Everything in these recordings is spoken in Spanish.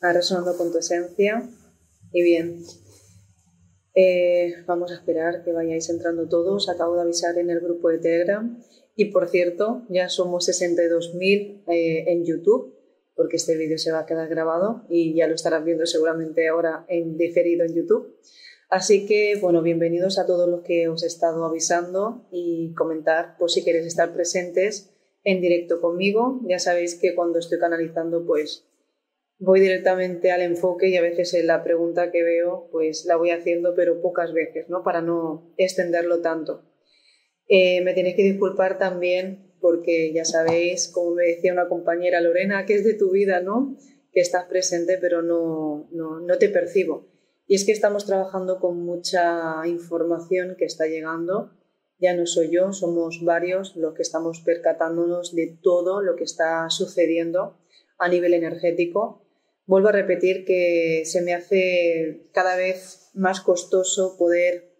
a Resonando con tu Esencia. Y bien, eh, vamos a esperar que vayáis entrando todos. Acabo de avisar en el grupo de Telegram. Y por cierto, ya somos 62.000 eh, en YouTube, porque este vídeo se va a quedar grabado y ya lo estarán viendo seguramente ahora en diferido en YouTube. Así que, bueno, bienvenidos a todos los que os he estado avisando y comentar, por si queréis estar presentes en directo conmigo. Ya sabéis que cuando estoy canalizando, pues voy directamente al enfoque y a veces en la pregunta que veo, pues la voy haciendo, pero pocas veces, ¿no? Para no extenderlo tanto. Eh, me tenéis que disculpar también porque ya sabéis, como me decía una compañera Lorena, que es de tu vida, ¿no? Que estás presente, pero no, no, no te percibo. Y es que estamos trabajando con mucha información que está llegando. Ya no soy yo, somos varios los que estamos percatándonos de todo lo que está sucediendo a nivel energético vuelvo a repetir que se me hace cada vez más costoso poder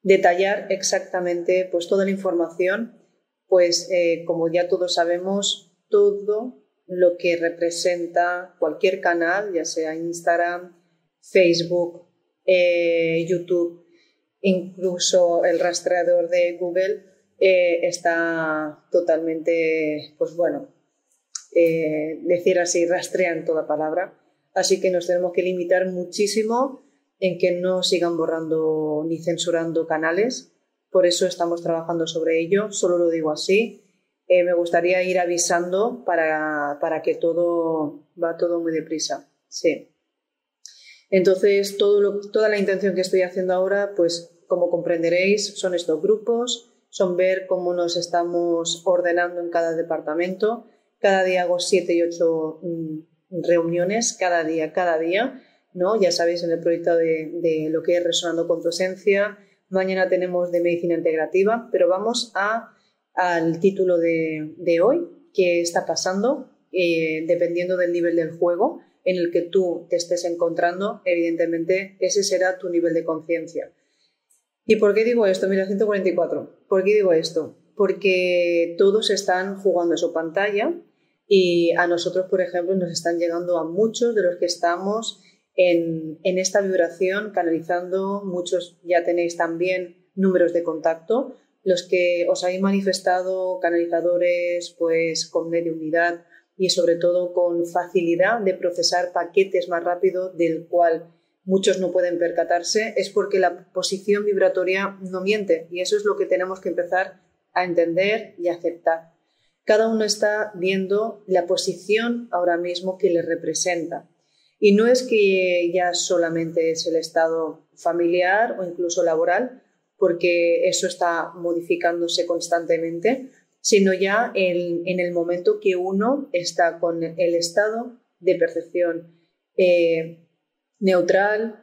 detallar exactamente pues toda la información, pues eh, como ya todos sabemos, todo lo que representa cualquier canal, ya sea Instagram, Facebook, eh, YouTube, incluso el rastreador de Google, eh, está totalmente, pues bueno, decir así, rastrean toda palabra Así que nos tenemos que limitar muchísimo en que no sigan borrando ni censurando canales. Por eso estamos trabajando sobre ello, solo lo digo así. Eh, me gustaría ir avisando para, para, que todo va todo muy deprisa. Sí. Entonces, toda la intención que estoy haciendo ahora, pues como comprenderéis, son estos grupos, son ver cómo nos estamos ordenando en cada departamento. Cada día hago siete y ocho mm, reuniones cada día, cada día, ¿no? Ya sabéis en el proyecto de, lo que es Resonando con tu Esencia. Mañana tenemos de Medicina Integrativa, pero vamos al título de, hoy, qué está pasando, eh, dependiendo del nivel del juego en el que tú te estés encontrando, evidentemente ese será tu nivel de conciencia. ¿Y por qué digo esto? Mira, 144. ¿Por qué digo esto? Porque todos están jugando a su pantalla, y a nosotros, por ejemplo, nos están llegando a muchos de los que estamos en, esta vibración, canalizando, muchos ya tenéis también números de contacto, los que os habéis manifestado canalizadores pues con unidad y sobre todo con facilidad de procesar paquetes más rápido del cual muchos no pueden percatarse es porque la posición vibratoria no miente. Y eso es lo que tenemos que empezar a entender y aceptar cada uno está viendo la posición ahora mismo que le representa. Y no es que ya solamente es el estado familiar o incluso laboral, porque eso está modificándose constantemente, sino ya en, el momento que uno está con el estado de percepción eh, neutral,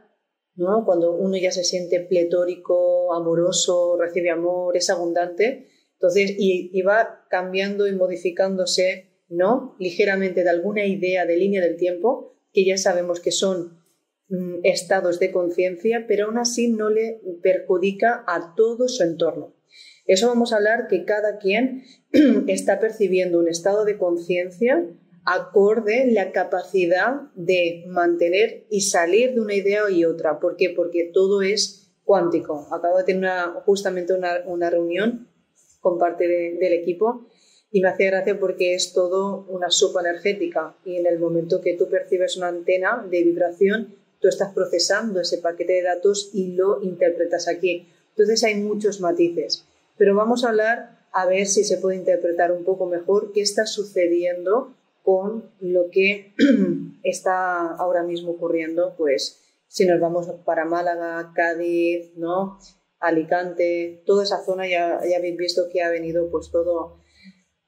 ¿no? cuando uno ya se siente pletórico, amoroso, recibe amor, es abundante, entonces, y, va cambiando y modificándose, ¿no? Ligeramente de alguna idea de línea del tiempo, que ya sabemos que son mm, estados de conciencia, pero aún así no le perjudica a todo su entorno. Eso vamos a hablar que cada quien está percibiendo un estado de conciencia acorde la capacidad de mantener y salir de una idea y otra. ¿Por qué? Porque todo es cuántico. Acabo de tener justamente una, una reunión con parte del equipo y me hace gracia porque es todo una sopa energética y en el momento que tú percibes una antena de vibración, tú estás procesando ese paquete de datos y lo interpretas aquí. Entonces hay muchos matices, pero vamos a hablar a ver si se puede interpretar un poco mejor qué está sucediendo con lo que está ahora mismo ocurriendo, pues si nos vamos para Málaga, Cádiz, ¿no? Alicante, toda esa zona ya, ya habéis visto que ha venido pues todo,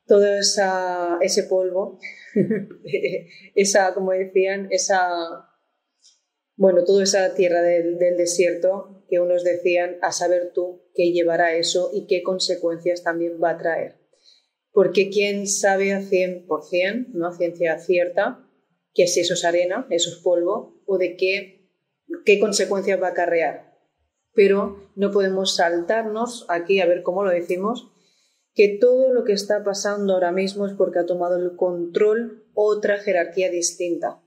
todo ese polvo, esa, como decían, esa, bueno, toda esa tierra del, desierto que unos decían, a saber tú qué llevará eso y qué consecuencias también va a traer. Porque quién sabe a 100%, ¿no? a ciencia cierta, que si eso es arena, eso es polvo, o de qué, qué consecuencias va a acarrear. Pero no podemos saltarnos aquí a ver cómo lo decimos, que todo lo que está pasando ahora mismo es porque ha tomado el control otra jerarquía distinta.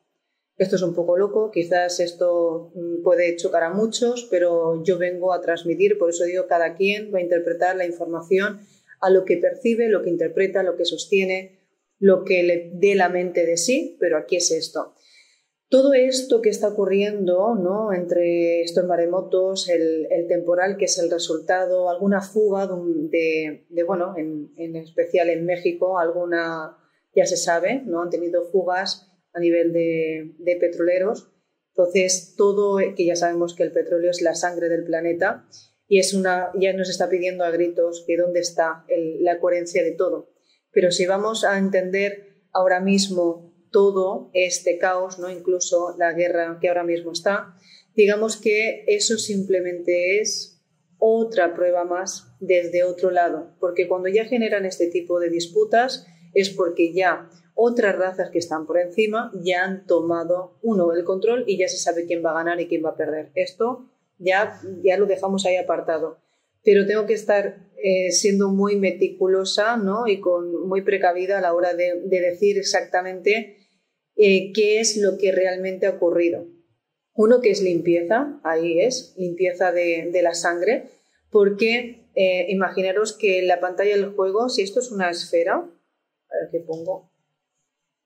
Esto es un poco loco, quizás esto mm, puede chocar a muchos, pero yo vengo a transmitir, por eso digo, cada quien va a interpretar la información a lo que percibe, lo que interpreta, lo que sostiene, lo que le dé la mente de sí, pero aquí es esto. Todo esto que está ocurriendo ¿no? entre estos maremotos, el, temporal que es el resultado, alguna fuga de, bueno, en, en, especial en México, alguna, ya se sabe, ¿no? han tenido fugas a nivel de, petroleros. Entonces, todo, que ya sabemos que el petróleo es la sangre del planeta y es una, ya nos está pidiendo a gritos que dónde está la coherencia de todo. Pero si vamos a entender ahora mismo todo este caos, ¿no? incluso la guerra que ahora mismo está, digamos que eso simplemente es otra prueba más desde otro lado, porque cuando ya generan este tipo de disputas es porque ya otras razas que están por encima ya han tomado uno el control y ya se sabe quién va a ganar y quién va a perder. Esto ya, ya lo dejamos ahí apartado. Pero tengo que estar eh, siendo muy meticulosa ¿no? y con, muy precavida a la hora de, decir exactamente eh, qué es lo que realmente ha ocurrido. Uno que es limpieza, ahí es, limpieza de, la sangre, porque eh, imaginaros que en la pantalla del juego, si esto es una esfera, a ver qué pongo,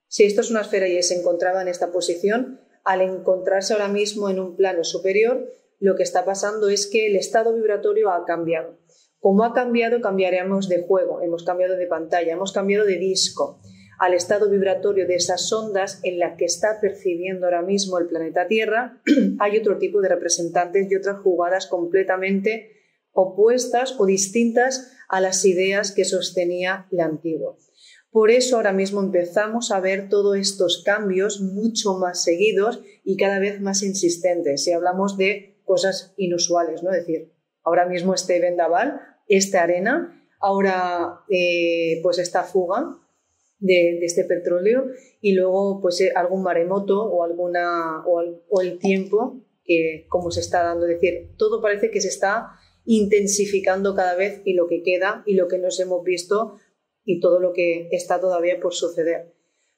si esto es una esfera y se encontraba en esta posición, al encontrarse ahora mismo en un plano superior, lo que está pasando es que el estado vibratorio ha cambiado. Como ha cambiado, cambiaremos de juego, hemos cambiado de pantalla, hemos cambiado de disco al estado vibratorio de esas ondas en la que está percibiendo ahora mismo el planeta Tierra, hay otro tipo de representantes y otras jugadas completamente opuestas o distintas a las ideas que sostenía la antigua. Por eso ahora mismo empezamos a ver todos estos cambios mucho más seguidos y cada vez más insistentes. Si hablamos de cosas inusuales, ¿no? Es decir, ahora mismo este vendaval, esta arena, ahora eh, pues esta fuga de, este petróleo y luego pues eh, algún maremoto o alguna o, el tiempo que como se está dando, es decir, todo parece que se está intensificando cada vez y lo que queda y lo que nos hemos visto y todo lo que está todavía por suceder.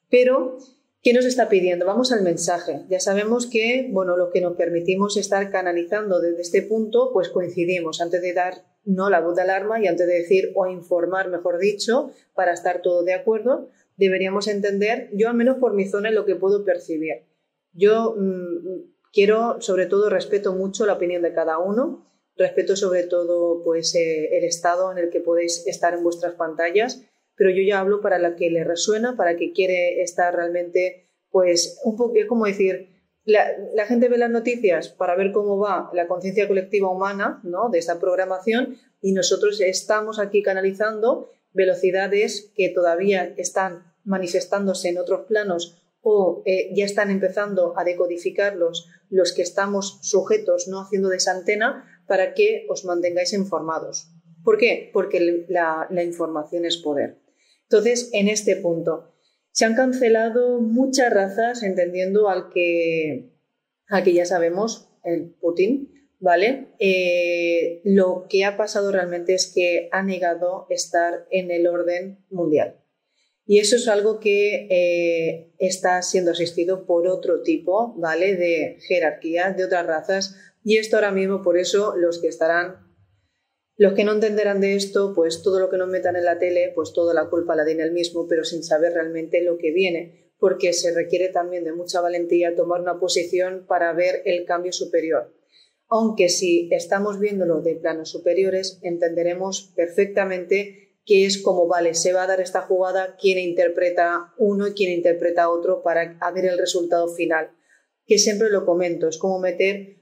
Pero, ¿qué nos está pidiendo? Vamos al mensaje. Ya sabemos que, bueno, lo que nos permitimos estar canalizando desde este punto, pues coincidimos antes de dar no la voz de alarma y antes de decir o informar, mejor dicho, para estar todo de acuerdo, deberíamos entender, yo al menos por mi zona, lo que puedo percibir. Yo mm, quiero, sobre todo, respeto mucho la opinión de cada uno, respeto sobre todo pues eh, el estado en el que podéis estar en vuestras pantallas pero yo ya hablo para la que le resuena, para que quiere estar realmente, pues, un poco, es como decir, la, gente ve las noticias para ver cómo va la conciencia colectiva humana ¿no? de esta programación y nosotros estamos aquí canalizando velocidades que todavía están manifestándose en otros planos o eh, ya están empezando a decodificarlos los que estamos sujetos, no haciendo de esa antena, para que os mantengáis informados. ¿Por qué? Porque la información es poder. Entonces, en este punto, se han cancelado muchas razas, entendiendo al que, que ya sabemos, el Putin, ¿vale? Eh, lo que ha pasado realmente es que ha negado estar en el orden mundial. Y eso es algo que eh, está siendo asistido por otro tipo, ¿vale? De jerarquías, de otras razas. Y esto ahora mismo, por eso, los que estarán los que no entenderán de esto, pues todo lo que nos metan en la tele, pues toda la culpa la tiene el mismo, pero sin saber realmente lo que viene, porque se requiere también de mucha valentía tomar una posición para ver el cambio superior. Aunque si estamos viéndolo de planos superiores, entenderemos perfectamente qué es como, vale, se va a dar esta jugada, quién interpreta uno y quién interpreta otro para ver el resultado final. Que siempre lo comento, es como meter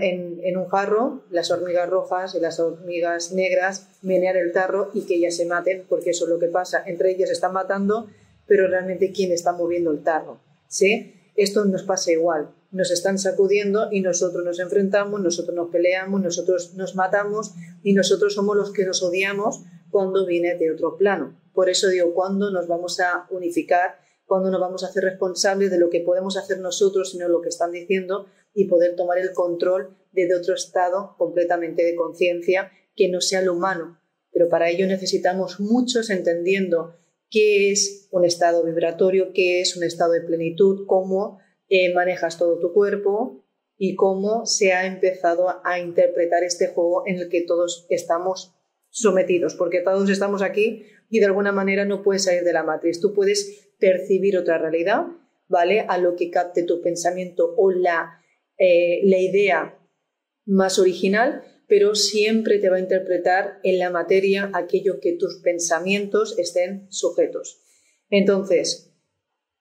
en, un jarro las hormigas rojas y las hormigas negras menear el tarro y que ellas se maten, porque eso es lo que pasa. Entre ellas están matando, pero realmente quién está moviendo el tarro. ¿sí? esto nos pasa igual. Nos están sacudiendo y nosotros nos enfrentamos, nosotros nos peleamos, nosotros nos matamos y nosotros somos los que nos odiamos cuando viene de otro plano. Por eso digo, ¿cuándo nos vamos a unificar? ¿Cuándo nos vamos a hacer responsables de lo que podemos hacer nosotros, sino lo que están diciendo, y poder tomar el control desde otro estado completamente de conciencia que no sea lo humano? Pero para ello necesitamos muchos entendiendo qué es un estado vibratorio, qué es un estado de plenitud, cómo eh, manejas todo tu cuerpo y cómo se ha empezado a, interpretar este juego en el que todos estamos sometidos, porque todos estamos aquí y de alguna manera no puedes salir de la matriz. Tú puedes percibir otra realidad, ¿vale? A lo que capte tu pensamiento o la, eh, la idea más original, pero siempre te va a interpretar en la materia aquello que tus pensamientos estén sujetos. Entonces,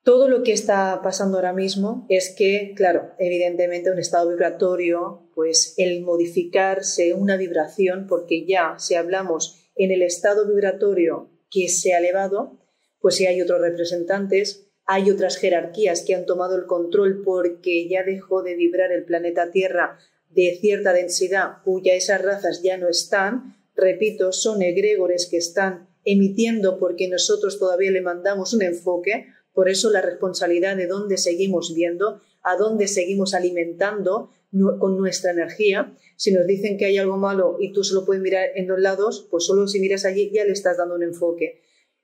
todo lo que está pasando ahora mismo es que, claro, evidentemente un estado vibratorio, pues el modificarse una vibración, porque ya si hablamos en el estado vibratorio que se ha elevado, pues si hay otros representantes, hay otras jerarquías que han tomado el control porque ya dejó de vibrar el planeta Tierra de cierta densidad cuya esas razas ya no están, repito, son egregores que están emitiendo porque nosotros todavía le mandamos un enfoque, por eso la responsabilidad de dónde seguimos viendo, a dónde seguimos alimentando con nuestra energía. Si nos dicen que hay algo malo y tú solo puedes mirar en los lados, pues solo si miras allí ya le estás dando un enfoque.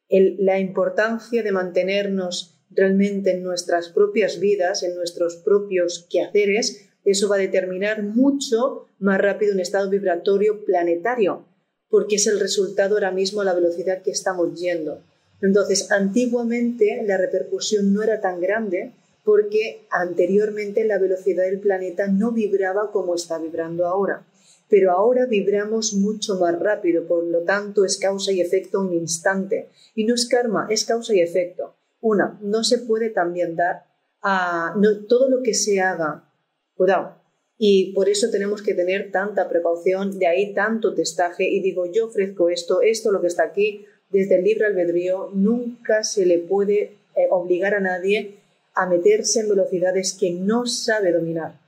la importancia de mantenernos realmente en nuestras propias vidas, en nuestros propios quehaceres, eso va a determinar mucho más rápido un estado vibratorio planetario, porque es el resultado ahora mismo a la velocidad que estamos yendo. Entonces, antiguamente la repercusión no era tan grande porque anteriormente la velocidad del planeta no vibraba como está vibrando ahora. Pero ahora vibramos mucho más rápido, por lo tanto es causa y efecto un instante. Y no es karma, es causa y efecto. Una, no se puede también dar a todo lo que se haga cuidado. Y por eso tenemos que tener tanta precaución, de ahí tanto testaje. Y digo, yo ofrezco esto, esto lo que está aquí, desde el libre albedrío, nunca se le puede eh, obligar a nadie a meterse en velocidades que no sabe dominar.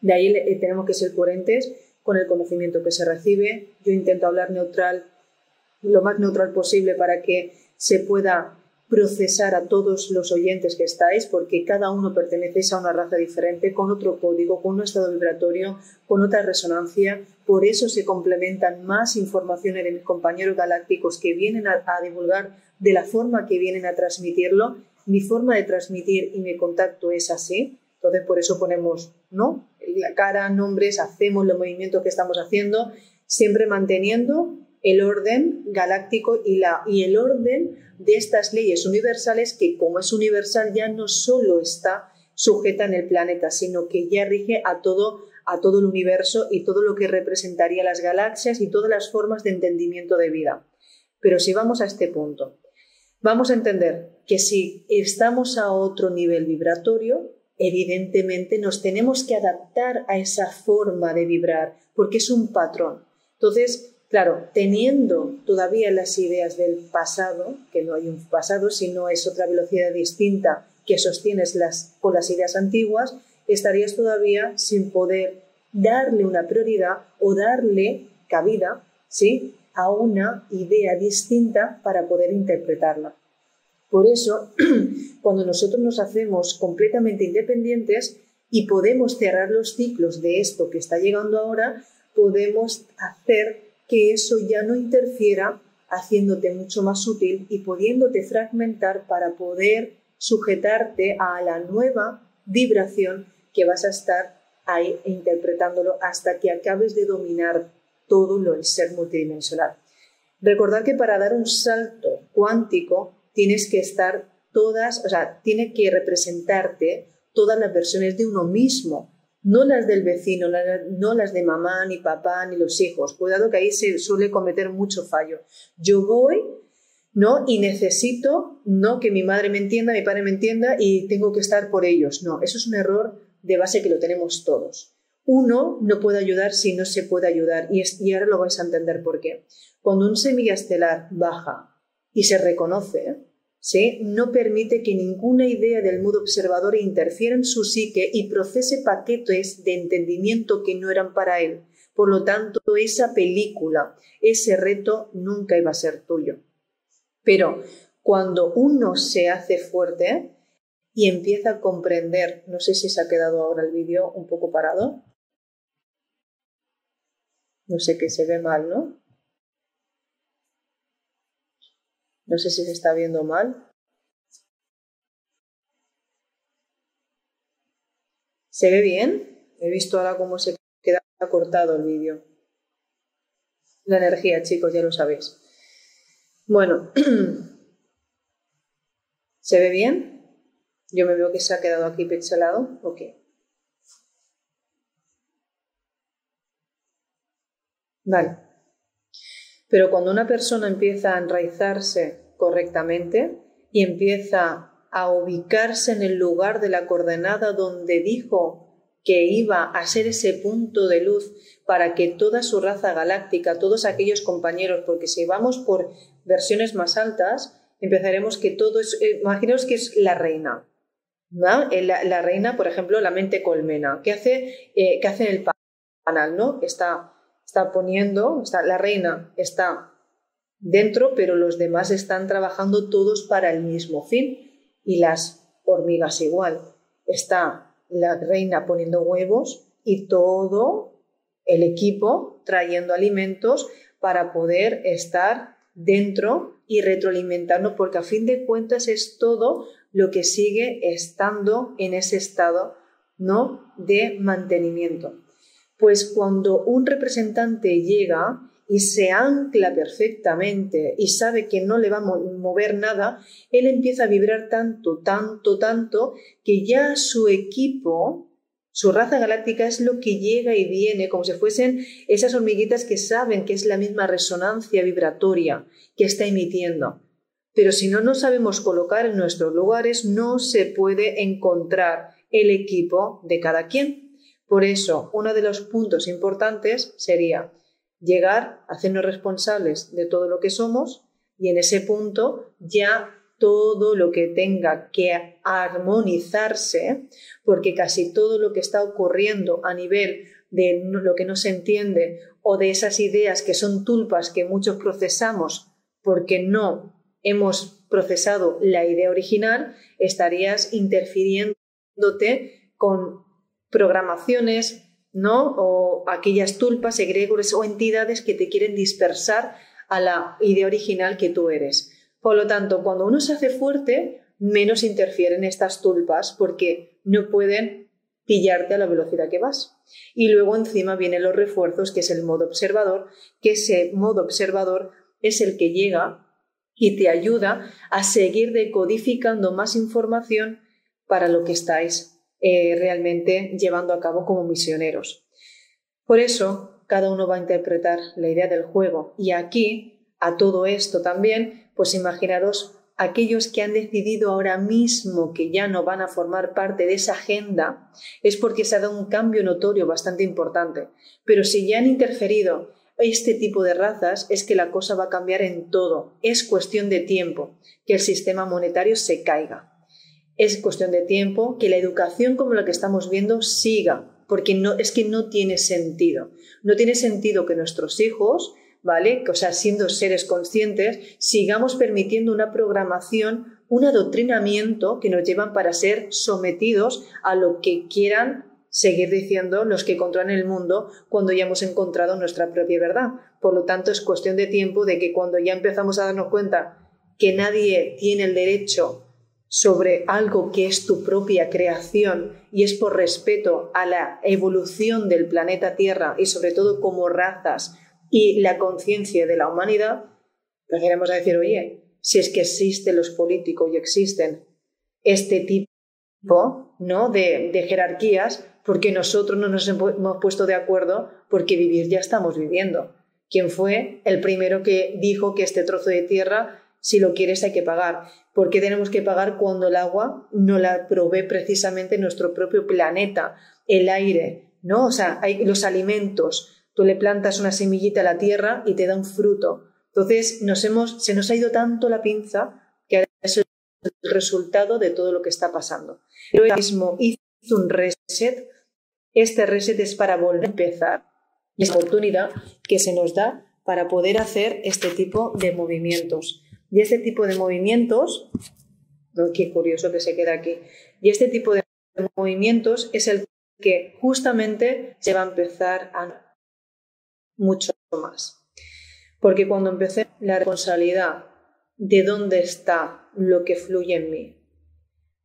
De ahí eh, tenemos que ser coherentes con el conocimiento que se recibe. Yo intento hablar neutral, lo más neutral posible para que se pueda procesar a todos los oyentes que estáis, porque cada uno pertenece a una raza diferente, con otro código, con un estado vibratorio, con otra resonancia. Por eso se complementan más informaciones de mis compañeros galácticos que vienen a, divulgar de la forma que vienen a transmitirlo. Mi forma de transmitir y mi contacto es así. Entonces, por eso ponemos ¿no? la cara, nombres, hacemos los movimientos que estamos haciendo, siempre manteniendo el orden galáctico y, la, y el orden de estas leyes universales que como es universal ya no solo está sujeta en el planeta, sino que ya rige a todo, a todo el universo y todo lo que representaría las galaxias y todas las formas de entendimiento de vida. Pero si vamos a este punto, vamos a entender que si estamos a otro nivel vibratorio, evidentemente nos tenemos que adaptar a esa forma de vibrar, porque es un patrón. Entonces, Claro, teniendo todavía las ideas del pasado, que no hay un pasado, sino es otra velocidad distinta que sostienes las, con las ideas antiguas, estarías todavía sin poder darle una prioridad o darle cabida ¿sí? a una idea distinta para poder interpretarla. Por eso, cuando nosotros nos hacemos completamente independientes y podemos cerrar los ciclos de esto que está llegando ahora, podemos hacer que eso ya no interfiera haciéndote mucho más útil y pudiéndote fragmentar para poder sujetarte a la nueva vibración que vas a estar ahí interpretándolo hasta que acabes de dominar todo lo del ser multidimensional. Recordar que para dar un salto cuántico tienes que estar todas, o sea, tiene que representarte todas las versiones de uno mismo, no las del vecino, no las de mamá, ni papá, ni los hijos. Cuidado que ahí se suele cometer mucho fallo. Yo voy, ¿no? Y necesito, no que mi madre me entienda, mi padre me entienda y tengo que estar por ellos. No, eso es un error de base que lo tenemos todos. Uno no puede ayudar si no se puede ayudar y, y ahora lo vais a entender por qué. Cuando un semilla estelar baja y se reconoce, ¿sí? no permite que ninguna idea del modo observador interfiera en su psique y procese paquetes de entendimiento que no eran para él. Por lo tanto, esa película, ese reto nunca iba a ser tuyo. Pero cuando uno se hace fuerte y empieza a comprender, no sé si se ha quedado ahora el vídeo un poco parado. No sé que se ve mal, ¿no? No sé si se está viendo mal. ¿Se ve bien? He visto ahora cómo se queda cortado el vídeo. La energía, chicos, ya lo sabéis. Bueno, ¿se ve bien? Yo me veo que se ha quedado aquí pixelado. Ok. Vale. Pero cuando una persona empieza a enraizarse correctamente y empieza a ubicarse en el lugar de la coordenada donde dijo que iba a ser ese punto de luz para que toda su raza galáctica, todos aquellos compañeros, porque si vamos por versiones más altas, empezaremos que todo es, eh, imaginaos que es la reina, eh, la, reina, por ejemplo, la mente colmena, ¿qué hace, eh, hace en el panal? ¿no? Está está poniendo, está, la reina está dentro, pero los demás están trabajando todos para el mismo fin. Y las hormigas igual. Está la reina poniendo huevos y todo el equipo trayendo alimentos para poder estar dentro y retroalimentarnos, porque a fin de cuentas es todo lo que sigue estando en ese estado ¿no? de mantenimiento. Pues cuando un representante llega y se ancla perfectamente y sabe que no le va a mover nada, él empieza a vibrar tanto, tanto, tanto, que ya su equipo, su raza galáctica es lo que llega y viene, como si fuesen esas hormiguitas que saben que es la misma resonancia vibratoria que está emitiendo. Pero si no nos sabemos colocar en nuestros lugares, no se puede encontrar el equipo de cada quien. Por eso, uno de los puntos importantes sería llegar a hacernos responsables de todo lo que somos y en ese punto ya todo lo que tenga que armonizarse, porque casi todo lo que está ocurriendo a nivel de lo que no se entiende o de esas ideas que son tulpas que muchos procesamos porque no hemos procesado la idea original, estarías interfiriéndote con programaciones, O aquellas tulpas, egregores o entidades que te quieren dispersar a la idea original que tú eres. Por lo tanto, cuando uno se hace fuerte, menos interfieren estas tulpas porque no pueden pillarte a la velocidad que vas. Y luego encima vienen los refuerzos, que es el modo observador, que ese modo observador es el que llega y te ayuda a seguir decodificando más información para lo que estáis eh, realmente llevando a cabo como misioneros. Por eso, cada uno va a interpretar la idea del juego. Y aquí, a todo esto también, pues imaginaros aquellos que han decidido ahora mismo que ya no van a formar parte de esa agenda, es porque se ha dado un cambio notorio bastante importante. Pero si ya han interferido este tipo de razas, es que la cosa va a cambiar en todo. Es cuestión de tiempo que el sistema monetario se caiga es cuestión de tiempo que la educación como la que estamos viendo siga, porque no, es que no tiene sentido. No tiene sentido que nuestros hijos, ¿vale? O sea, siendo seres conscientes, sigamos permitiendo una programación, un adoctrinamiento que nos llevan para ser sometidos a lo que quieran seguir diciendo los que controlan el mundo cuando ya hemos encontrado nuestra propia verdad. Por lo tanto, es cuestión de tiempo de que cuando ya empezamos a darnos cuenta que nadie tiene el derecho sobre algo que es tu propia creación y es por respeto a la evolución del planeta Tierra y sobre todo como razas y la conciencia de la humanidad, preferimos decir, oye, si es que existen los políticos y existen este tipo ¿no? de, de jerarquías, porque nosotros no nos hemos puesto de acuerdo porque vivir ya estamos viviendo. ¿Quién fue el primero que dijo que este trozo de tierra si lo quieres hay que pagar. ¿Por qué tenemos que pagar cuando el agua no la provee precisamente nuestro propio planeta, el aire, ¿no? O sea, los alimentos. Tú le plantas una semillita a la tierra y te da un fruto. Entonces, nos hemos, se nos ha ido tanto la pinza que eso resultado de todo lo que está pasando. Pero mismo hizo un reset. Este reset es para volver a empezar. Es la oportunidad que se nos da para poder hacer este tipo de movimientos. Y este tipo de movimientos, qué curioso que se queda aquí, y este tipo de movimientos es el que justamente se va a empezar a mucho más. Porque cuando empecé la responsabilidad de dónde está lo que fluye en mí,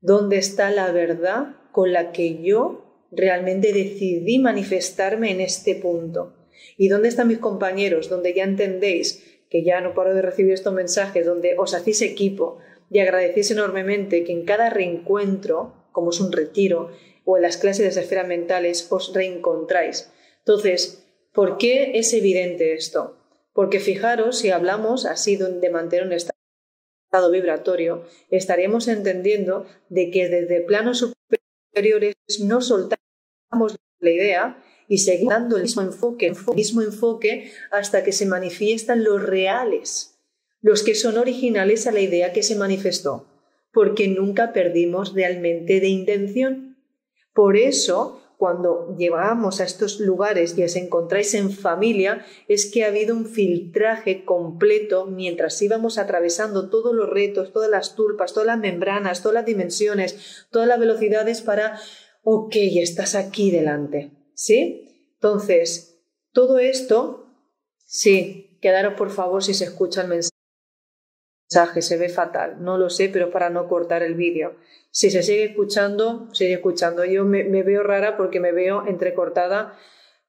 dónde está la verdad con la que yo realmente decidí manifestarme en este punto. ¿Y dónde están mis compañeros? Donde ya entendéis que ya no paro de recibir estos mensajes, donde os hacéis equipo y agradecéis enormemente que en cada reencuentro, como es un retiro, o en las clases de esferas mentales, os reencontráis. Entonces, ¿por qué es evidente esto? Porque fijaros, si hablamos así de mantener un estado vibratorio, estaríamos entendiendo de que desde planos superiores no soltamos la idea y seguimos dando el mismo enfoque, el mismo enfoque hasta que se manifiestan los reales, los que son originales a la idea que se manifestó, porque nunca perdimos realmente de intención. Por eso cuando llevamos a estos lugares y os encontráis en familia, es que ha habido un filtraje completo mientras íbamos atravesando todos los retos, todas las tulpas, todas las membranas, todas las dimensiones, todas las velocidades para, ok, estás aquí delante. ¿Sí? Entonces, todo esto, sí, quedaros por favor si se escucha el mensaje se ve fatal, no lo sé, pero para no cortar el vídeo. Si se sigue escuchando, sigue escuchando. Yo me, veo rara porque me veo entrecortada,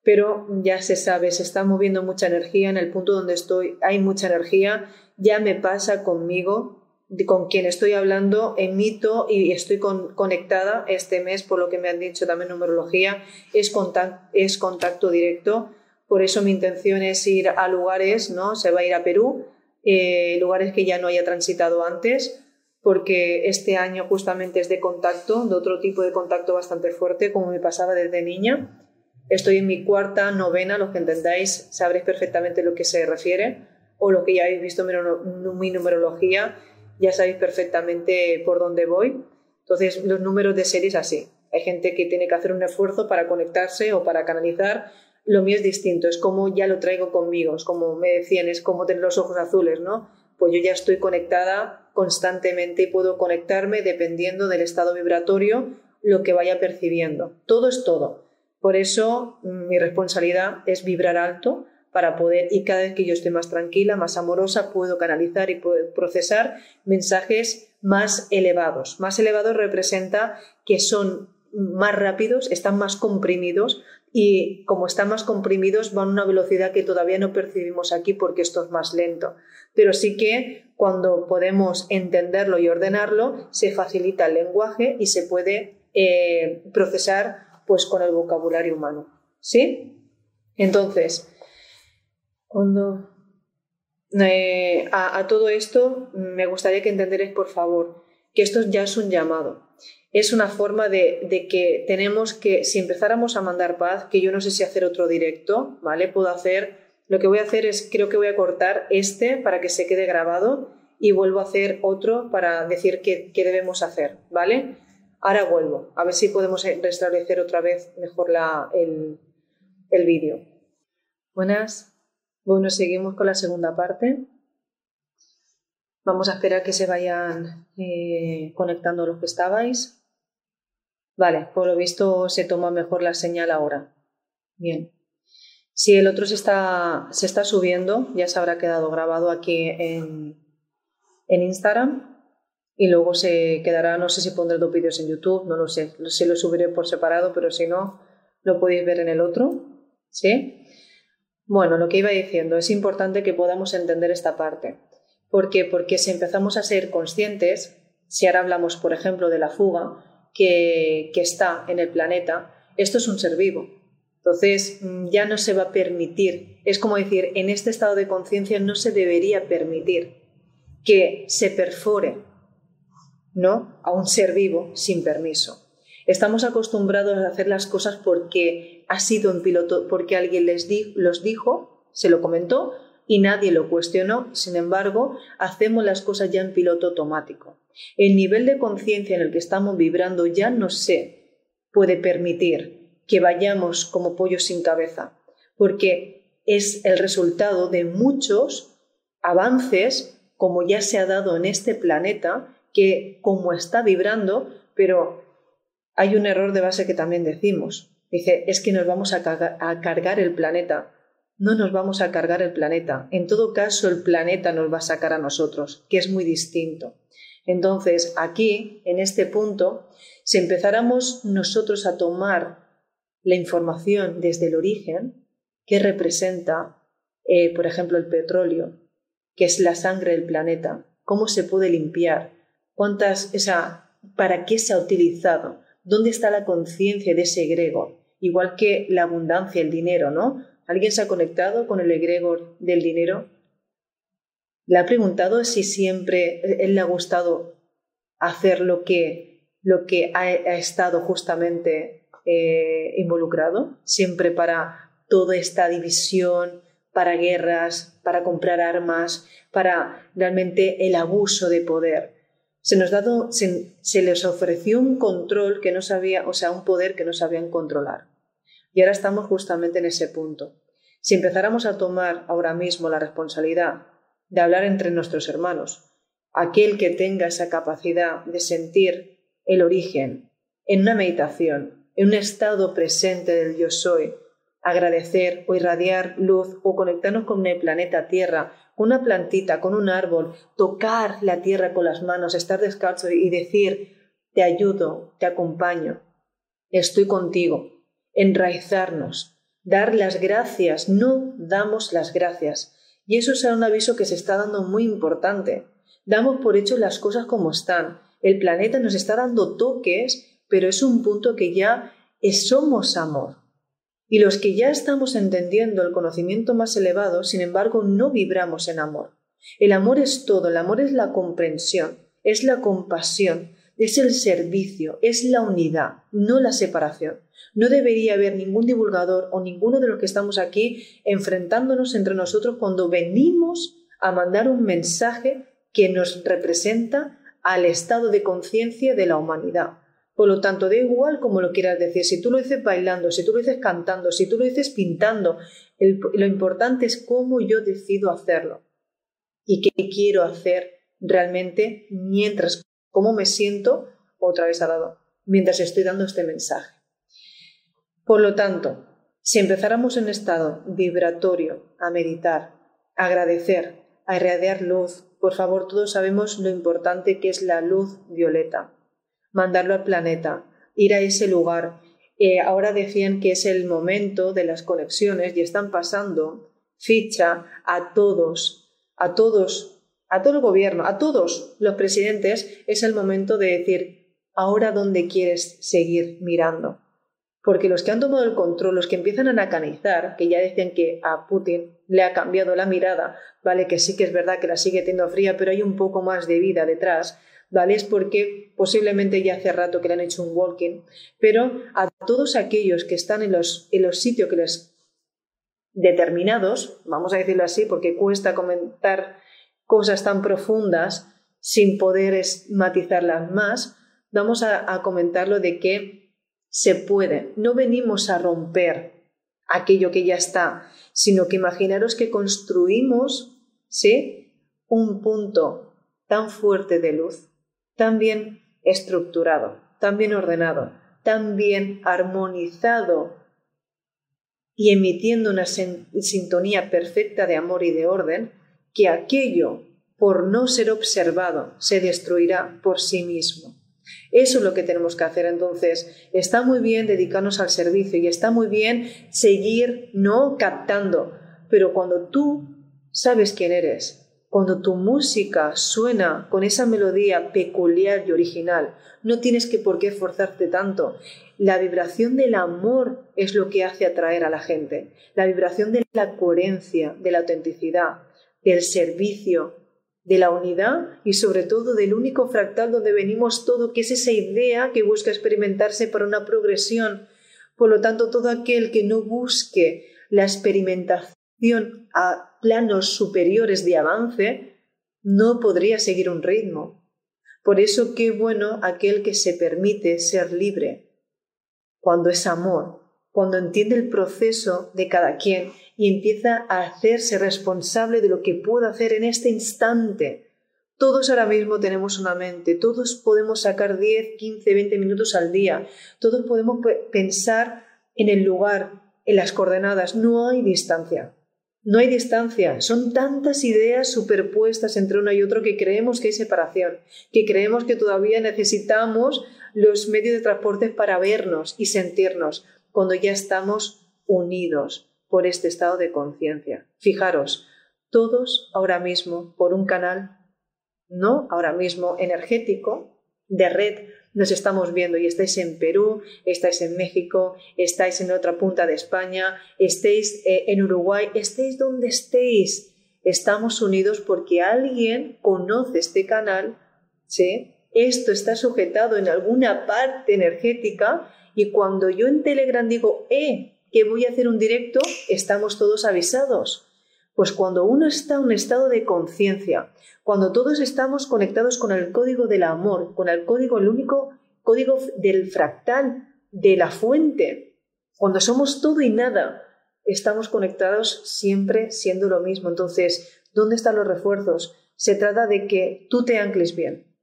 pero ya se sabe, se está moviendo mucha energía en el punto donde estoy, hay mucha energía, ya me pasa conmigo, con quien estoy hablando, emito y estoy conectada este mes, por lo que me han dicho también numerología, es, es contacto directo. Por eso mi intención es ir a lugares, ¿no? Se va a ir a Perú, eh, lugares que ya no haya transitado antes, porque este año justamente es de contacto, de otro tipo de contacto bastante fuerte, como me pasaba desde niña. Estoy en mi cuarta novena, los que entendáis sabréis perfectamente lo que se refiere, o lo que ya habéis visto en mi numerología, ya sabéis perfectamente por dónde voy. Entonces, los números de series así. Hay gente que tiene que hacer un esfuerzo para conectarse o para canalizar lo mío es distinto, es como ya lo traigo conmigo, es como me decían, es como tener los ojos azules, ¿no? Pues yo ya estoy conectada constantemente y puedo conectarme dependiendo del estado vibratorio, lo que vaya percibiendo. Todo es todo. Por eso mm, mi responsabilidad es vibrar alto para poder, y cada vez que yo estoy más tranquila, más amorosa, puedo canalizar y procesar mensajes más elevados. Más elevados representa que son más rápidos, están más comprimidos, y como están más comprimidos van a una velocidad que todavía no percibimos aquí porque esto es más lento. Pero sí que cuando podemos entenderlo y ordenarlo, se facilita el lenguaje y se puede eh, procesar pues con el vocabulario humano. ¿Sí? Entonces, cuando eh, a, todo esto me gustaría que entenderéis, por favor, que esto ya es un llamado es una forma de, que tenemos que, si empezáramos a mandar paz, que yo no sé si hacer otro directo, ¿vale? Puedo hacer, lo que voy a hacer es, creo que voy a cortar este para que se quede grabado y vuelvo a hacer otro para decir qué, debemos hacer, ¿vale? Ahora vuelvo, a ver si podemos restablecer otra vez mejor la, el, el vídeo. Buenas. Bueno, seguimos con la segunda parte. Vamos a esperar que se vayan eh, conectando los que estabais. Vale, por lo visto se toma mejor la señal ahora. Bien. Si el otro se está, se está subiendo, ya se habrá quedado grabado aquí en, en Instagram y luego se quedará, no sé si pondré dos vídeos en YouTube, no lo sé, si lo subiré por separado, pero si no, lo podéis ver en el otro. ¿Sí? Bueno, lo que iba diciendo, es importante que podamos entender esta parte. ¿Por qué? Porque si empezamos a ser conscientes, si ahora hablamos, por ejemplo, de la fuga, que, está en el planeta, esto es un ser vivo. Entonces mm, ya no se va a permitir, es como decir, en este estado de conciencia no se debería permitir que se perfore ¿no? a un ser vivo sin permiso. Estamos acostumbrados a hacer las cosas porque ha sido un piloto, porque alguien les los dijo, se lo comentó y nadie lo cuestionó, sin embargo, hacemos las cosas ya en piloto automático. El nivel de conciencia en el que estamos vibrando ya no se puede permitir que vayamos como pollos sin cabeza, porque es el resultado de muchos avances, como ya se ha dado en este planeta, que como está vibrando, pero hay un error de base que también decimos. Dice, es que nos vamos a, cargar el planeta no nos vamos a cargar el planeta. En todo caso, el planeta nos va a sacar a nosotros, que es muy distinto. Entonces, aquí, en este punto, si empezáramos nosotros a tomar la información desde el origen, que representa, eh, por ejemplo, el petróleo, que es la sangre del planeta, cómo se puede limpiar, cuántas, esa, para qué se ha utilizado, dónde está la conciencia de ese egregor, igual que la abundancia, el dinero, ¿no? ¿Alguien se ha conectado con el egregor del dinero? ¿Le ha preguntado si siempre él le ha gustado hacer lo que, lo que ha, estado justamente eh, involucrado? Siempre para toda esta división, para guerras, para comprar armas, para realmente el abuso de poder. Se nos dado, se, se les ofreció un control que no sabía, o sea, un poder que no sabían controlar. Y ahora estamos justamente en ese punto. Si empezáramos a tomar ahora mismo la responsabilidad de hablar entre nuestros hermanos, aquel que tenga esa capacidad de sentir el origen en una meditación, en un estado presente del yo soy, agradecer o irradiar luz o conectarnos con el planeta Tierra, con una plantita, con un árbol, tocar la tierra con las manos, estar descalzo y decir, te ayudo, te acompaño, estoy contigo, enraizarnos, dar las gracias, no damos las gracias. Y eso es un aviso que se está dando muy importante. Damos por hecho las cosas como están. El planeta nos está dando toques, pero es un punto que ya somos amor. Y los que ya estamos entendiendo el conocimiento más elevado, sin embargo, no vibramos en amor. El amor es todo, el amor es la comprensión, es la compasión, es el servicio, es la unidad, no la separación. No debería haber ningún divulgador o ninguno de los que estamos aquí enfrentándonos entre nosotros cuando venimos a mandar un mensaje que nos representa al estado de conciencia de la humanidad. Por lo tanto, da igual como lo quieras decir, si tú lo dices bailando, si tú lo dices cantando, si tú lo dices pintando, lo importante es cómo yo decido hacerlo y qué quiero hacer realmente mientras, cómo me siento, otra vez al lado, mientras estoy dando este mensaje. Por lo tanto, si empezáramos en estado vibratorio a meditar, a agradecer, a irradiar luz, por favor, todos sabemos lo importante que es la luz violeta. Mandarlo al planeta, ir a ese lugar. Eh, ahora decían que es el momento de las conexiones y están pasando ficha a todos, a todos, a todo el gobierno, a todos los presidentes. Es el momento de decir, ahora dónde quieres seguir mirando porque los que han tomado el control, los que empiezan a nacanizar, que ya decían que a Putin le ha cambiado la mirada, ¿vale? Que sí que es verdad que la sigue teniendo fría, pero hay un poco más de vida detrás, ¿vale? Es porque posiblemente ya hace rato que le han hecho un walking, pero a todos aquellos que están en los, en los sitios que les determinados, vamos a decirlo así, porque cuesta comentar cosas tan profundas sin poder matizarlas más, vamos a, a comentarlo de que se puede. No venimos a romper aquello que ya está, sino que imaginaros que construimos, ¿sí? Un punto tan fuerte de luz, tan bien estructurado, tan bien ordenado, tan bien armonizado y emitiendo una sintonía perfecta de amor y de orden, que aquello, por no ser observado, se destruirá por sí mismo. Eso es lo que tenemos que hacer. Entonces, está muy bien dedicarnos al servicio y está muy bien seguir, no captando, pero cuando tú sabes quién eres, cuando tu música suena con esa melodía peculiar y original, no tienes que por qué esforzarte tanto. La vibración del amor es lo que hace atraer a la gente. La vibración de la coherencia, de la autenticidad, del servicio, de la unidad y sobre todo del único fractal donde venimos todo, que es esa idea que busca experimentarse para una progresión. Por lo tanto, todo aquel que no busque la experimentación a planos superiores de avance, no podría seguir un ritmo. Por eso qué bueno aquel que se permite ser libre, cuando es amor, cuando entiende el proceso de cada quien y empieza a hacerse responsable de lo que puedo hacer en este instante. Todos ahora mismo tenemos una mente, todos podemos sacar 10, 15, 20 minutos al día, todos podemos pensar en el lugar, en las coordenadas, no hay distancia. No hay distancia, son tantas ideas superpuestas entre uno y otro que creemos que hay separación, que creemos que todavía necesitamos los medios de transporte para vernos y sentirnos, cuando ya estamos unidos por este estado de conciencia. Fijaros, todos ahora mismo por un canal, no ahora mismo energético, de red, nos estamos viendo y estáis en Perú, estáis en México, estáis en otra punta de España, estéis eh, en Uruguay, estéis donde estéis. Estamos unidos porque alguien conoce este canal, ¿sí? Esto está sujetado en alguna parte energética y cuando yo en Telegram digo, eh, que voy a hacer un directo, estamos todos avisados. Pues cuando uno está en un estado de conciencia, cuando todos estamos conectados con el código del amor, con el código, el único código del fractal, de la fuente, cuando somos todo y nada, estamos conectados siempre siendo lo mismo. Entonces, ¿dónde están los refuerzos? Se trata de que tú te ancles bien,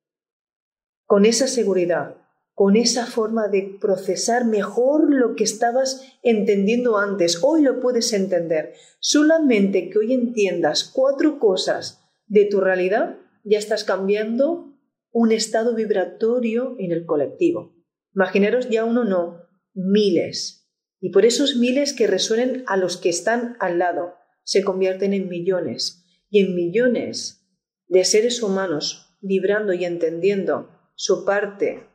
con esa seguridad, con esa forma de procesar mejor lo que estabas entendiendo antes. Hoy lo puedes entender. Solamente que hoy entiendas cuatro cosas de tu realidad, ya estás cambiando un estado vibratorio en el colectivo. Imaginaros ya uno no, miles. Y por esos miles que resuenen a los que están al lado, se convierten en millones. Y en millones de seres humanos vibrando y entendiendo su parte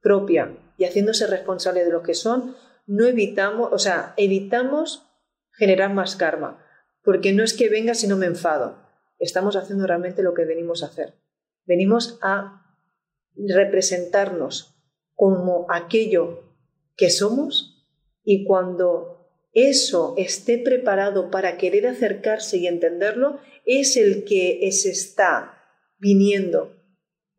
propia y haciéndose responsable de lo que son, no evitamos, o sea, evitamos generar más karma, porque no es que venga si no me enfado, estamos haciendo realmente lo que venimos a hacer. Venimos a representarnos como aquello que somos y cuando eso esté preparado para querer acercarse y entenderlo, es el que se está viniendo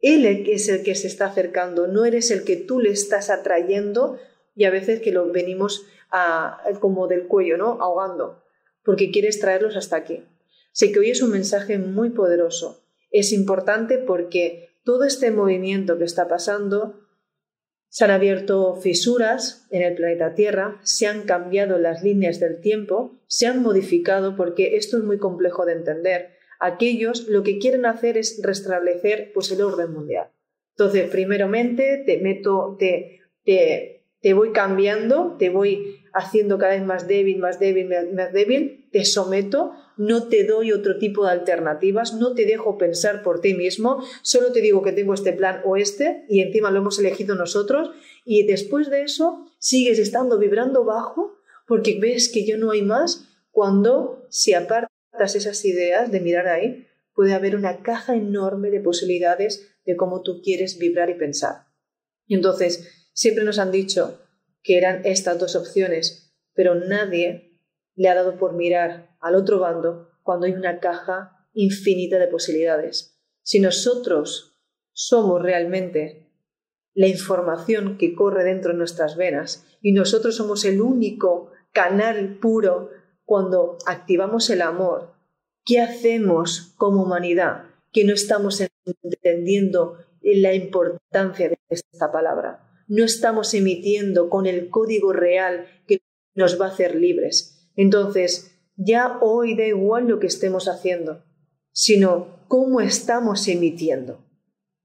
él es el que se está acercando, no eres el que tú le estás atrayendo y a veces que lo venimos a, como del cuello, ¿no? Ahogando, porque quieres traerlos hasta aquí. Sé que hoy es un mensaje muy poderoso. Es importante porque todo este movimiento que está pasando se han abierto fisuras en el planeta Tierra, se han cambiado las líneas del tiempo, se han modificado porque esto es muy complejo de entender aquellos lo que quieren hacer es restablecer pues, el orden mundial. Entonces, primeramente te meto, te, te, te voy cambiando, te voy haciendo cada vez más débil, más débil, más débil, te someto, no te doy otro tipo de alternativas, no te dejo pensar por ti mismo, solo te digo que tengo este plan o este y encima lo hemos elegido nosotros y después de eso sigues estando vibrando bajo porque ves que yo no hay más cuando si aparte esas ideas, de mirar ahí, puede haber una caja enorme de posibilidades de cómo tú quieres vibrar y pensar. Y entonces, siempre nos han dicho que eran estas dos opciones, pero nadie le ha dado por mirar al otro bando cuando hay una caja infinita de posibilidades. Si nosotros somos realmente la información que corre dentro de nuestras venas y nosotros somos el único canal puro cuando activamos el amor, ¿qué hacemos como humanidad que no estamos entendiendo la importancia de esta palabra? No estamos emitiendo con el código real que nos va a hacer libres. Entonces, ya hoy da igual lo que estemos haciendo, sino cómo estamos emitiendo.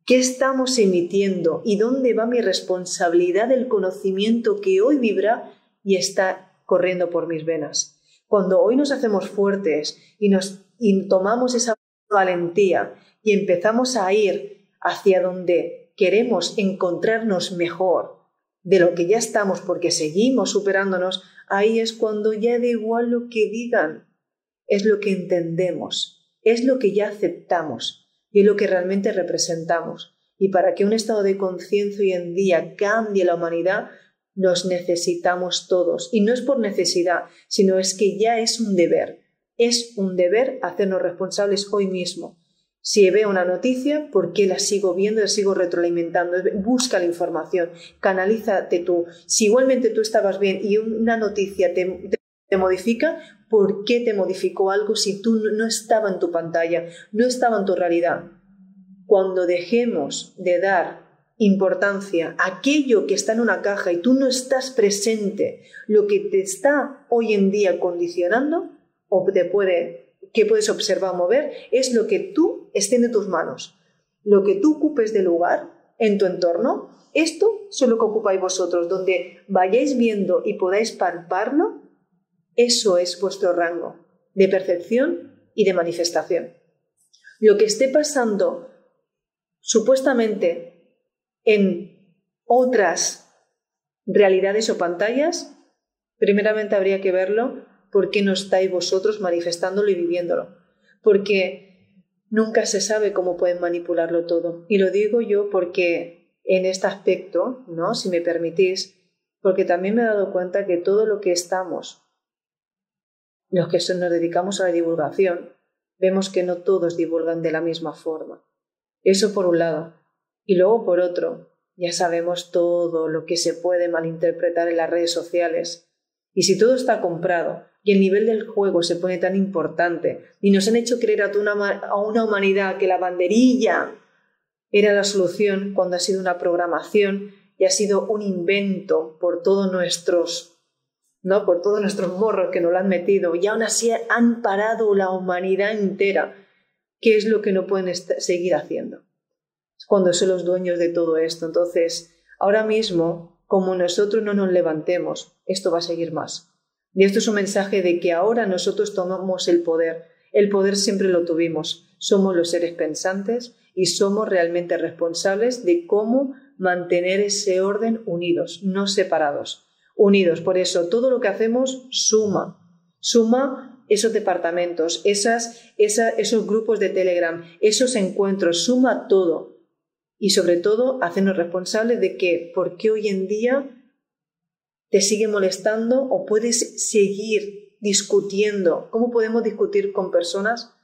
¿Qué estamos emitiendo y dónde va mi responsabilidad del conocimiento que hoy vibra y está corriendo por mis venas? Cuando hoy nos hacemos fuertes y, nos, tomamos esa valentía y empezamos a ir hacia donde queremos encontrarnos mejor de lo que ya estamos porque seguimos superándonos, ahí es cuando ya da igual lo que digan, es lo que entendemos, es lo que ya aceptamos y es lo que realmente representamos. Y para que un estado de conciencia hoy en día cambie la humanidad, nos necesitamos todos. Y no es por necesidad, sino es que ya es un deber. Es un deber hacernos responsables hoy mismo. Si veo una noticia, ¿por qué la sigo viendo, la sigo retroalimentando? Busca la información, canalízate tú. Si igualmente tú estabas bien y una noticia te, te modifica, ¿por qué te modificó algo si tú no estaba en tu pantalla, no estaba en tu realidad? Cuando dejemos de dar importancia aquello que está en una caja y tú no estás presente, lo que te está hoy en día condicionando o te puede, que puedes observar o mover, es lo que tú esté en tus manos, lo que tú ocupes de lugar en tu entorno. Esto es lo que ocupáis vosotros, donde vayáis viendo y podáis palparlo, eso es vuestro rango de percepción y de manifestación. Lo que esté pasando supuestamente en otras realidades o pantallas, primeramente habría que verlo por qué no estáis vosotros manifestándolo y viviéndolo. Porque nunca se sabe cómo pueden manipularlo todo. Y lo digo yo porque en este aspecto, ¿no? Si me permitís, porque también me he dado cuenta que todo lo que estamos, los que nos dedicamos a la divulgación, vemos que no todos divulgan de la misma forma. Eso por un lado. Y luego, por otro, ya sabemos todo lo que se puede malinterpretar en las redes sociales. Y si todo está comprado y el nivel del juego se pone tan importante y nos han hecho creer a una, a una humanidad que la banderilla era la solución cuando ha sido una programación y ha sido un invento por todos nuestros, ¿no? Por todos nuestros morros que nos lo han metido y aún así han parado la humanidad entera. ¿Qué es lo que no pueden seguir haciendo? Cuando son los dueños de todo esto. Entonces, ahora mismo, como nosotros no nos levantemos, esto va a seguir más. Y esto es un mensaje de que ahora nosotros tomamos el poder. El poder siempre lo tuvimos. Somos los seres pensantes y somos realmente responsables de cómo mantener ese orden unidos, no separados. Unidos. Por eso, todo lo que hacemos suma. Suma esos departamentos, esas, esos grupos de Telegram, esos encuentros, suma todo y sobre todo hacernos responsables de que por qué hoy en día te sigue molestando o puedes seguir discutiendo. ¿Cómo podemos discutir con personas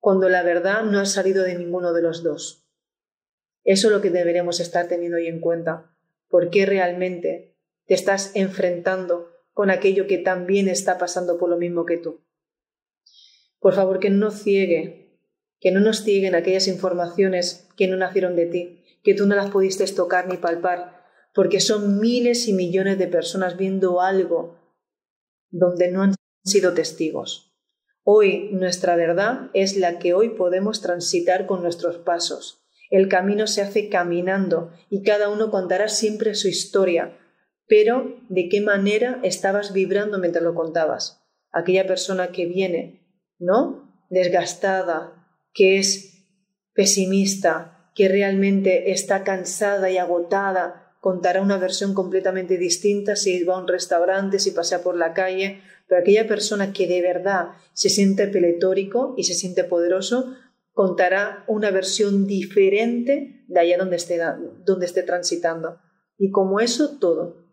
cuando la verdad no ha salido de ninguno de los dos? Eso es lo que deberemos estar teniendo hoy en cuenta. ¿Por qué realmente te estás enfrentando con aquello que también está pasando por lo mismo que tú? Por favor, que no ciegue que no nos cieguen aquellas informaciones que no nacieron de ti, que tú no las pudiste tocar ni palpar, porque son miles y millones de personas viendo algo donde no han sido testigos. Hoy nuestra verdad es la que hoy podemos transitar con nuestros pasos. El camino se hace caminando y cada uno contará siempre su historia, pero de qué manera estabas vibrando mientras lo contabas. Aquella persona que viene, ¿no? Desgastada, que es pesimista, que realmente está cansada y agotada, contará una versión completamente distinta si va a un restaurante, si pasea por la calle, pero aquella persona que de verdad se siente peletórico y se siente poderoso, contará una versión diferente de allá donde esté, donde esté transitando. Y como eso todo,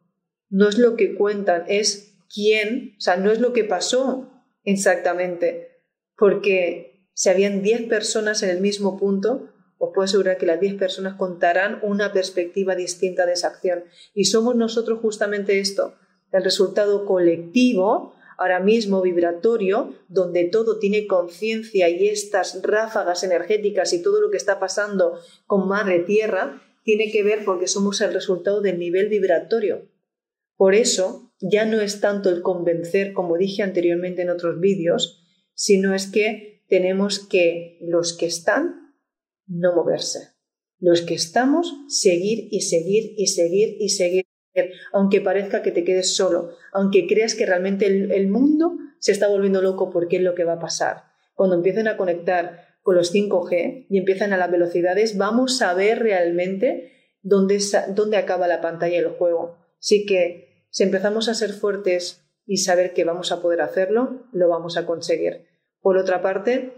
no es lo que cuentan, es quién, o sea, no es lo que pasó exactamente, porque si habían 10 personas en el mismo punto, os puedo asegurar que las 10 personas contarán una perspectiva distinta de esa acción. Y somos nosotros justamente esto, el resultado colectivo, ahora mismo vibratorio, donde todo tiene conciencia y estas ráfagas energéticas y todo lo que está pasando con Madre Tierra, tiene que ver porque somos el resultado del nivel vibratorio. Por eso, ya no es tanto el convencer, como dije anteriormente en otros vídeos, sino es que tenemos que los que están no moverse. Los que estamos, seguir y seguir y seguir y seguir, aunque parezca que te quedes solo, aunque creas que realmente el, mundo se está volviendo loco porque es lo que va a pasar. Cuando empiecen a conectar con los 5G y empiezan a las velocidades, vamos a ver realmente dónde, dónde acaba la pantalla del juego. Así que si empezamos a ser fuertes y saber que vamos a poder hacerlo, lo vamos a conseguir. Por otra parte,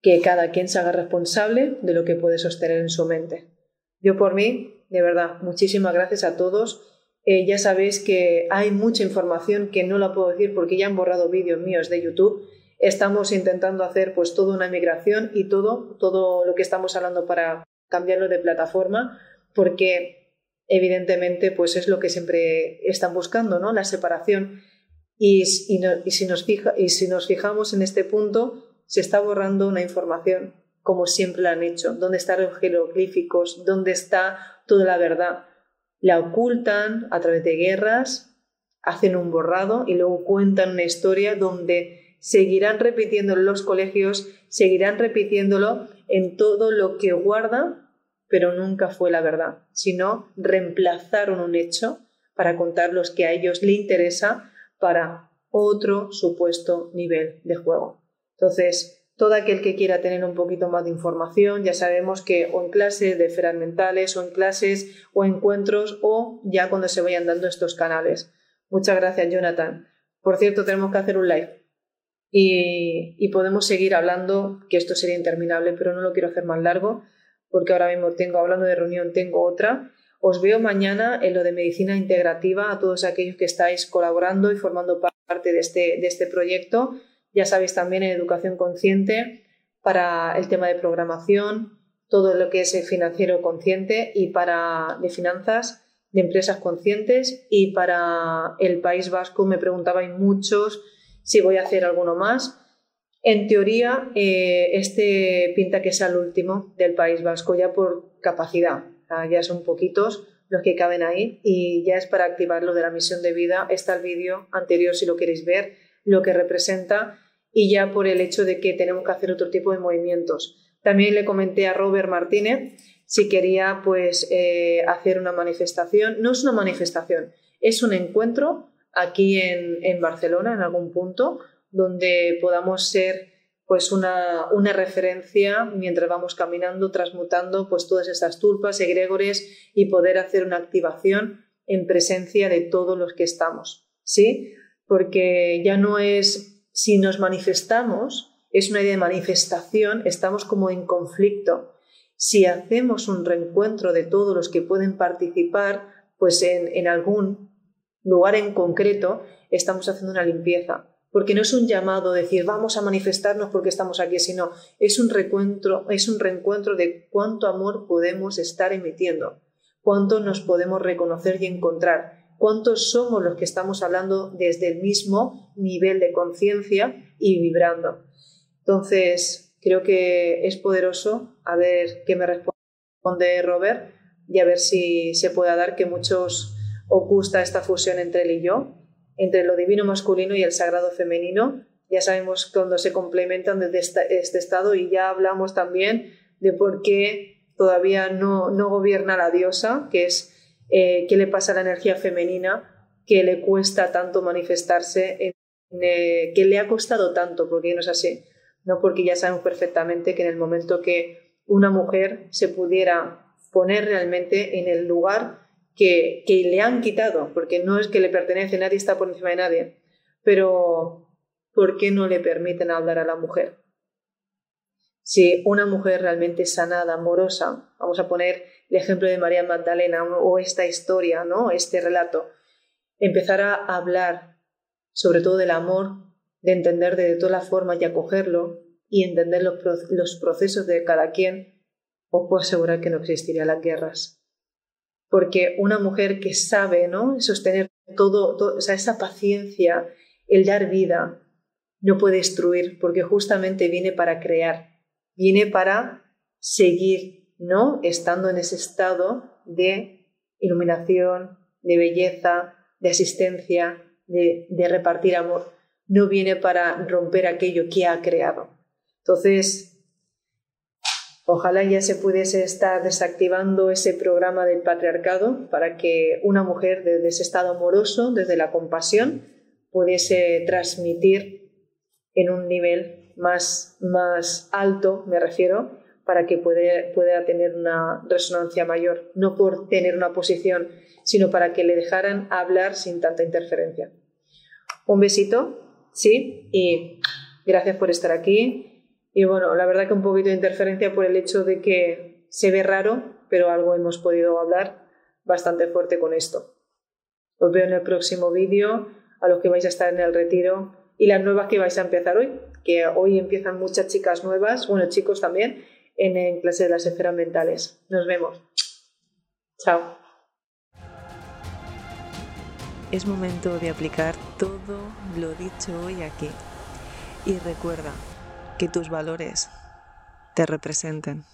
que cada quien se haga responsable de lo que puede sostener en su mente. Yo por mí, de verdad, muchísimas gracias a todos. eh, ya sabéis que hay mucha información que no la puedo decir porque ya han borrado vídeos míos de YouTube. Estamos intentando hacer pues toda una migración y todo, todo lo que estamos hablando para cambiarlo de plataforma, porque evidentemente pues es lo que siempre están buscando, ¿no? La separación. Y, si, nos fijamos en este punto, se está borrando una información como siempre la han hecho. ¿Dónde están los jeroglíficos? ¿Dónde está toda la verdad? la ocultan a través de guerras, hacen un borrado y luego cuentan una historia donde seguirán repitiéndolo en los colegios, seguirán repitiéndolo en todo lo que guarda, pero nunca fue la verdad, sino reemplazaron un hecho para contar los que a ellos le interesa para otro supuesto nivel de juego. Entonces, todo aquel que quiera tener un poquito más de información, ya sabemos que o en clases de esferas mentales, o en clases, o encuentros, o ya cuando se vayan dando estos canales. Muchas gracias, Jonathan. Por cierto, tenemos que hacer un live. Y, podemos seguir hablando, que esto sería interminable, pero no lo quiero hacer más largo, porque ahora mismo tengo, hablando de reunión, tengo otra. Os veo mañana en lo de medicina integrativa a todos aquellos que estáis colaborando y formando parte de este, de este proyecto ya sabéis también en educación consciente para el tema de programación, todo lo que es financiero consciente y para de finanzas de empresas conscientes y para el País Vasco me preguntabais muchos si voy a hacer alguno más. En teoría, eh, este pinta que sea el último del País Vasco ya por capacidad. Ya son poquitos los que caben ahí y ya es para activar lo de la misión de vida. Está el vídeo anterior si lo queréis ver, lo que representa y ya por el hecho de que tenemos que hacer otro tipo de movimientos. También le comenté a Robert Martínez si quería pues eh, hacer una manifestación. No es una manifestación, es un encuentro aquí en, Barcelona, en algún punto, donde podamos ser pues una, una, referencia mientras vamos caminando, transmutando pues todas estas tulpas, egregores y poder hacer una activación en presencia de todos los que estamos, ¿sí? Porque ya no es si nos manifestamos, es una idea de manifestación, estamos como en conflicto. Si hacemos un reencuentro de todos los que pueden participar, pues en, algún lugar en concreto, estamos haciendo una limpieza. Porque no es un llamado decir vamos a manifestarnos porque estamos aquí, sino es un reencuentro, es un reencuentro de cuánto amor podemos estar emitiendo, cuánto nos podemos reconocer y encontrar cuántos somos los que estamos hablando desde el mismo nivel de conciencia y vibrando. Entonces, creo que es poderoso a ver qué me responde Robert y a ver si se puede dar que muchos os gusta esta fusión entre él y yo, entre lo divino masculino y el sagrado femenino. Ya sabemos cuando se complementan desde este estado y ya hablamos también de por qué todavía no, no gobierna la diosa, que es eh, qué le pasa a la energía femenina que le cuesta tanto manifestarse, eh, que le ha costado tanto, porque no es así, no porque ya sabemos perfectamente que en el momento que una mujer se pudiera poner realmente en el lugar que, le han quitado, porque no es que le pertenece, nadie está por encima de nadie, pero ¿por qué no le permiten hablar a la mujer? Si una mujer realmente sanada, amorosa, vamos a poner el ejemplo de María Magdalena o esta historia, ¿no? este relato, empezar a hablar sobre todo del amor, de entender de todas las formas y acogerlo y entender los, los procesos de cada quien, os puedo asegurar que no existirían las guerras. Porque una mujer que sabe ¿no? sostener todo, o sea, esa paciencia, el dar vida, no puede destruir, porque justamente viene para crear, viene para seguir ¿no? Estando en ese estado de iluminación, de belleza, de asistencia, de, repartir amor. No viene para romper aquello que ha creado. Entonces, ojalá ya se pudiese estar desactivando ese programa del patriarcado para que una mujer desde ese estado amoroso, desde la compasión, pudiese transmitir en un nivel más, más alto, me refiero, para que pueda tener una resonancia mayor, no por tener una posición, sino para que le dejaran hablar sin tanta interferencia. Un besito, sí, y gracias por estar aquí. Y bueno, la verdad que un poquito de interferencia por el hecho de que se ve raro, pero algo hemos podido hablar bastante fuerte con esto. Os veo en el próximo vídeo, a los que vais a estar en el retiro y las nuevas que vais a empezar hoy, que hoy empiezan muchas chicas nuevas, bueno, chicos también, en, clase de las esferas mentales. Nos vemos. Chao. Es momento de aplicar todo lo dicho hoy aquí. Y recuerda que tus valores te representen.